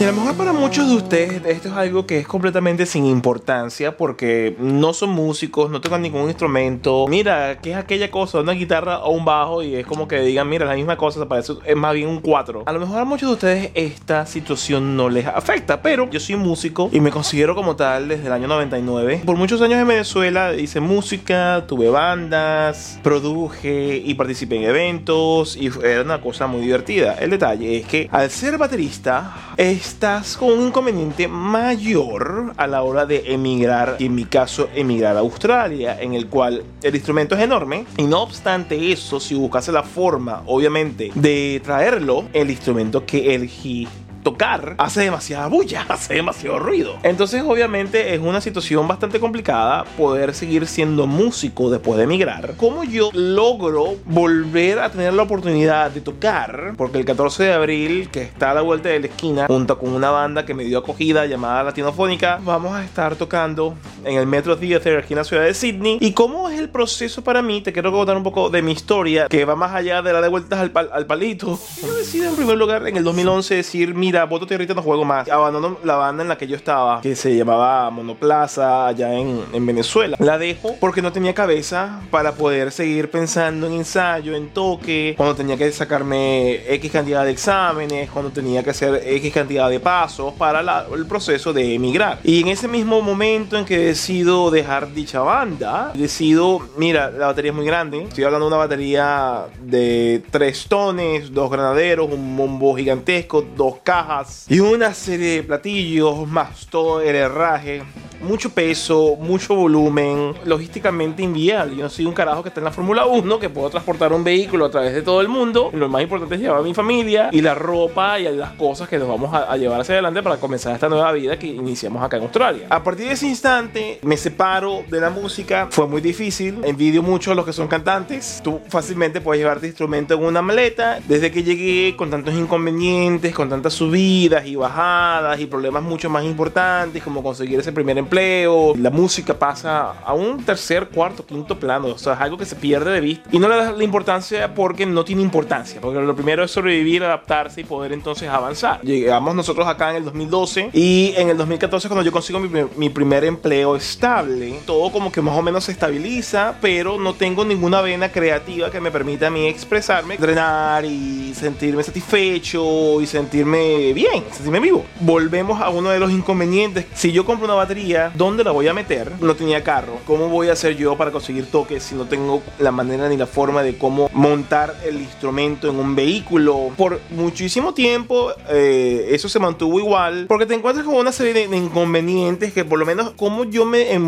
Y a lo mejor para muchos de ustedes esto es algo que es completamente sin importancia porque no son músicos, no tocan ningún instrumento. Mira, ¿qué es aquella cosa? Una guitarra o un bajo y es como que digan, mira, la misma cosa, se parece, es más bien un 4. A lo mejor a muchos de ustedes esta situación no les afecta, pero yo soy músico y me considero como tal desde el año 99. Por muchos años en Venezuela hice música, tuve bandas, produje y participé en eventos y era una cosa muy divertida. El detalle es que al ser baterista, estás con un inconveniente mayor a la hora de emigrar, y en mi caso emigrar a Australia, en el cual el instrumento es enorme. Y no obstante eso, si buscase la forma, obviamente, de traerlo, el instrumento que elegí tocar hace demasiada bulla, hace demasiado ruido. Entonces, obviamente, es una situación bastante complicada poder seguir siendo músico después de emigrar. ¿Cómo yo logro volver a tener la oportunidad de tocar? Porque el 14 de abril, que está a la vuelta de la esquina, junto con una banda que me dio acogida llamada Latinofónica, vamos a estar tocando en el Metro Theater aquí en la ciudad de Sydney. ¿Y cómo es el proceso para mí? Te quiero contar un poco de mi historia, que va más allá de la de vueltas al, al palito. Yo decido en primer lugar en el 2011 decir, mira, mira, voto tierrita, no juego más. Abandono la banda en la que yo estaba, que se llamaba Monoplaza, allá en, en Venezuela. La dejo porque no tenía cabeza para poder seguir pensando en ensayo, en toque, cuando tenía que sacarme X cantidad de exámenes, cuando tenía que hacer X cantidad de pasos para el proceso de emigrar. Y en ese mismo momento en que decido dejar dicha banda, decido, mira, la batería es muy grande. Estoy hablando de una batería de tres tones, dos granaderos, un bombo gigantesco, dos cajas y una serie de platillos, más todo el herraje mucho peso, mucho volumen, logísticamente inviable. Yo no soy un carajo que está en la Fórmula 1, que puedo transportar un vehículo a través de todo el mundo. Lo más importante es llevar a mi familia y la ropa y las cosas que nos vamos a, llevar hacia adelante para comenzar esta nueva vida que iniciamos acá en Australia. A partir de ese instante me separo de la música. Fue muy difícil. Envidio mucho a los que son cantantes. Tú fácilmente puedes llevarte instrumento en una maleta. Desde que llegué con tantos inconvenientes, con tantas subidas y bajadas y problemas mucho más importantes como conseguir ese primer empleo la música pasa a un tercer, cuarto, quinto plano. O sea, es algo que se pierde de vista. Y no le das la importancia porque no tiene importancia. Porque lo primero es sobrevivir, adaptarse y poder entonces avanzar. Llegamos nosotros acá en el 2012 y en el 2014 cuando yo consigo mi, mi primer empleo estable, todo como que más o menos se estabiliza, pero no tengo ninguna vena creativa que me permita a mí expresarme, drenar y sentirme satisfecho y sentirme bien, sentirme vivo. Volvemos a uno de los inconvenientes. Si yo compro una batería, dónde la voy a meter. No tenía carro. ¿Cómo voy a hacer yo para conseguir toques si no tengo la manera ni la forma de cómo montar el instrumento en un vehículo? Por muchísimo tiempo eh, eso se mantuvo igual porque te encuentras con una serie de, inconvenientes que por lo menos como yo me, eh,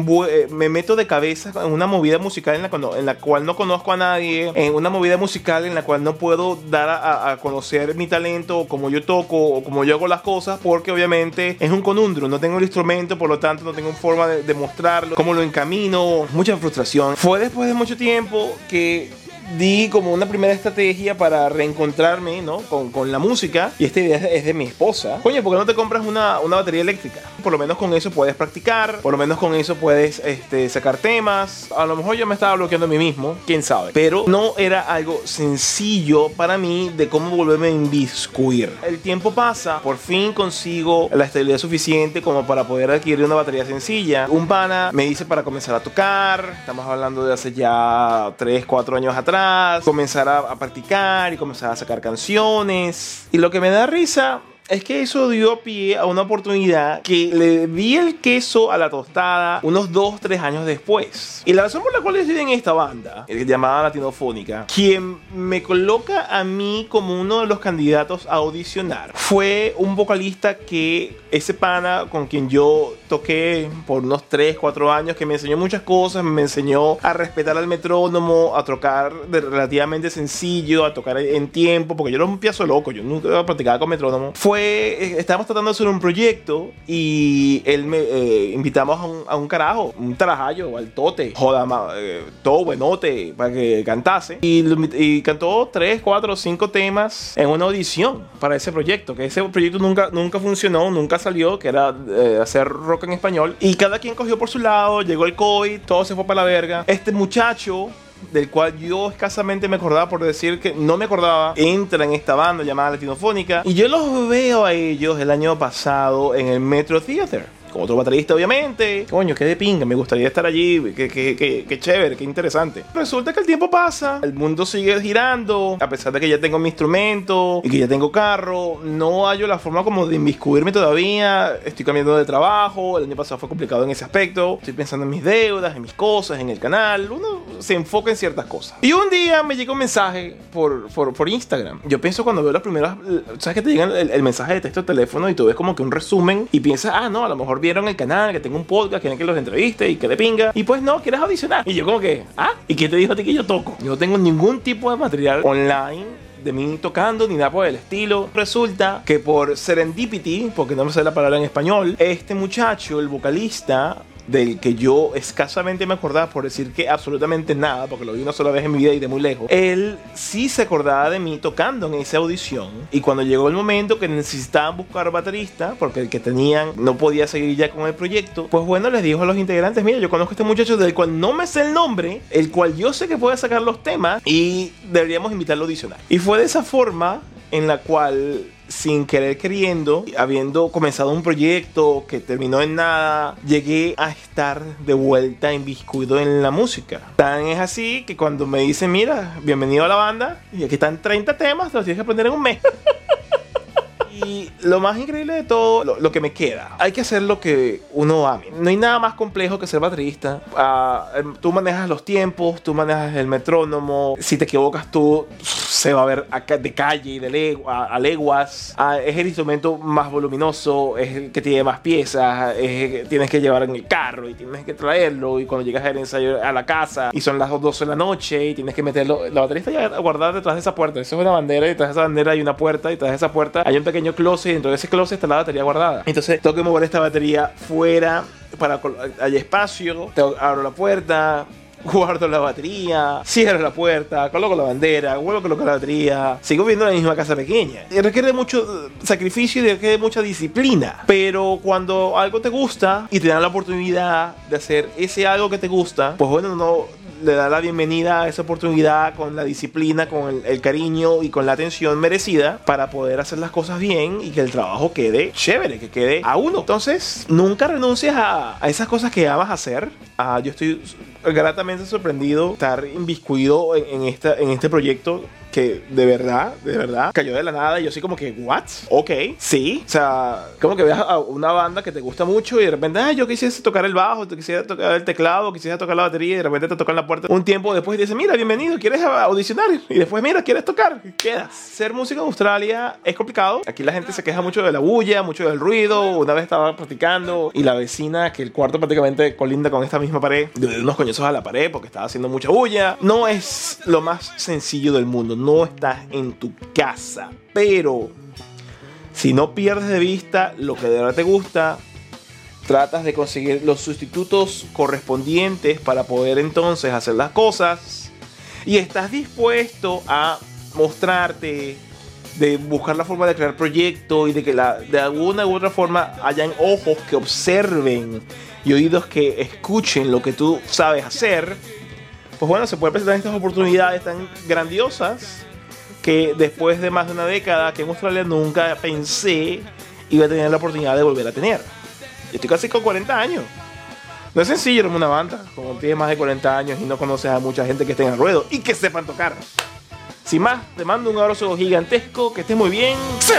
me meto de cabeza en una movida musical en la, en la cual no conozco a nadie, en una movida musical en la cual no puedo dar a, conocer mi talento o cómo yo toco o cómo yo hago las cosas porque obviamente es un conundrum, no tengo el instrumento, por lo tanto no tengo forma de, demostrarlo, cómo lo encamino, mucha frustración. Fue después de mucho tiempo que di como una primera estrategia para reencontrarme, ¿no? Con, con, la música. Y esta idea es de mi esposa. Coño, ¿por qué no te compras una, una, batería eléctrica? Por lo menos con eso puedes practicar. Por lo menos con eso puedes este, sacar temas. A lo mejor yo me estaba bloqueando a mí mismo. Quién sabe. Pero no era algo sencillo para mí de cómo volverme a inviscuir. El tiempo pasa. Por fin consigo la estabilidad suficiente como para poder adquirir una batería sencilla. Un pana me dice para comenzar a tocar. Estamos hablando de hace ya 3, 4 años atrás comenzar a, a practicar y comenzar a sacar canciones. Y lo que me da risa es que eso dio pie a una oportunidad que le di el queso a la tostada unos 2, 3 años después. Y la razón por la cual estoy en esta banda, eh, llamada Latinofónica, quien me coloca a mí como uno de los candidatos a audicionar, fue un vocalista que ese pana con quien yo toqué por unos 3, 4 años, que me enseñó muchas cosas, me enseñó a respetar al metrónomo, a tocar de relativamente sencillo, a tocar en tiempo, porque yo era un piazo loco, yo nunca practicaba con metrónomo. Fue eh, estábamos tratando de hacer un proyecto y él me eh, invitamos a un, a un, carajo, un tarajallo, al tote, joda, eh, todo buenote, para que cantase. Y, y, cantó 3, 4, 5 temas en una audición para ese proyecto, que ese proyecto nunca, nunca funcionó, nunca salió, que era hacer rock en español. Y cada quien cogió por su lado, llegó el COVID, todo se fue para la verga. Este muchacho del cual yo escasamente me acordaba por decir que no me acordaba, entra en esta banda llamada Latinofónica. Y yo los veo a ellos el año pasado en el Metro Theater otro baterista, obviamente. Coño, qué de pinga, me gustaría estar allí, qué, qué, qué, qué, chévere, qué interesante. Resulta que el tiempo pasa, el mundo sigue girando, a pesar de que ya tengo mi instrumento y que ya tengo carro, no hallo la forma como de inmiscuirme todavía, estoy cambiando de trabajo, el año pasado fue complicado en ese aspecto, estoy pensando en mis deudas, en mis cosas, en el canal, uno se enfoca en ciertas cosas. Y un día me llegó un mensaje por, por, por Instagram. Yo pienso cuando veo las primeras, ¿sabes que te llegan el, el mensaje de texto de teléfono y tú ves como que un resumen y piensas, ah, no, a lo mejor vieron el canal, que tengo un podcast, quieren que los entreviste y que de pinga. Y pues no, quieres audicionar. Y yo como que, ah, ¿y quién te dijo a ti que yo toco? Yo no tengo ningún tipo de material online de mí tocando ni nada por el estilo. Resulta que por serendipity, porque no me sé la palabra en español, este muchacho, el vocalista, del que yo escasamente me acordaba por decir que absolutamente nada, porque lo vi una sola vez en mi vida y de muy lejos, él sí se acordaba de mí tocando en esa audición. Y cuando llegó el momento que necesitaban buscar baterista, porque el que tenían no podía seguir ya con el proyecto, pues bueno, les dijo a los integrantes, mira, yo conozco a este muchacho del cual no me sé el nombre, el cual yo sé que puede sacar los temas y deberíamos invitarlo a audicionar. Y fue de esa forma en la cual sin querer queriendo, habiendo comenzado un proyecto que terminó en nada, llegué a estar de vuelta inviscuido en la música. Tan es así que cuando me dicen, mira, bienvenido a la banda, y aquí están 30 temas, los tienes que aprender en un mes. Y lo más increíble de todo, lo, que me queda, hay que hacer lo que uno ame. No hay nada más complejo que ser baterista. Ah, em, tú manejas los tiempos, tú manejas el metrónomo. Si te equivocas, tú se va a ver de calle de legua, a leguas. Ah, es el instrumento más voluminoso, es el que tiene más piezas, es tienes que llevar en el carro y tienes que traerlo. Y cuando llegas al ensayo a la casa y son las 12 de la noche y tienes que meterlo, la baterista ya guardada detrás de esa puerta. Eso es una bandera y detrás de esa bandera hay una puerta y detrás de esa puerta hay un pequeño closet y dentro de ese closet está la batería guardada. Entonces tengo que mover esta batería fuera para hay espacio, abro la puerta, guardo la batería, cierro la puerta, coloco la bandera, vuelvo a colocar la batería, sigo viendo la misma casa pequeña. Y requiere mucho sacrificio y requiere mucha disciplina. Pero cuando algo te gusta y te dan la oportunidad de hacer ese algo que te gusta, pues bueno, no le da la bienvenida a esa oportunidad con la disciplina, con el, cariño y con la atención merecida para poder hacer las cosas bien y que el trabajo quede chévere, que quede a uno. Entonces, nunca renuncies a, esas cosas que amas hacer. Ah, yo estoy gratamente sorprendido estar inviscuido en, este proyecto que de verdad, de verdad, cayó de la nada y yo así como que, ¿what? Ok, sí. O sea, como que veas a una banda que te gusta mucho y de repente, ah, yo quisiera tocar el bajo, quisiera tocar el teclado, quisiera tocar la batería y de repente te tocan la puerta un tiempo después y dices, mira, bienvenido, ¿quieres audicionar? Y después, mira, ¿quieres tocar? Quedas. Ser músico en Australia es complicado. Aquí la gente se queja mucho de la bulla, mucho del ruido. Una vez estaba practicando y la vecina, que el cuarto prácticamente colinda con esta misma pared, de unos coñazos a la pared porque estaba haciendo mucha bulla. No es lo más sencillo del mundo no estás en tu casa. Pero si no pierdes de vista lo que de verdad te gusta, tratas de conseguir los sustitutos correspondientes para poder entonces hacer las cosas y estás dispuesto a mostrarte, de buscar la forma de crear proyectos y de que la, de alguna u otra forma hayan ojos que observen y oídos que escuchen lo que tú sabes hacer pues bueno, se puede presentar estas oportunidades tan grandiosas que después de más de una década que en Australia nunca pensé iba a tener la oportunidad de volver a tener. Yo estoy casi con 40 años. No es sencillo en una banda, como tienes más de 40 años y no conoces a mucha gente que esté en el ruedo y que sepan tocar. Sin más, te mando un abrazo gigantesco, que estés muy bien. ¡Se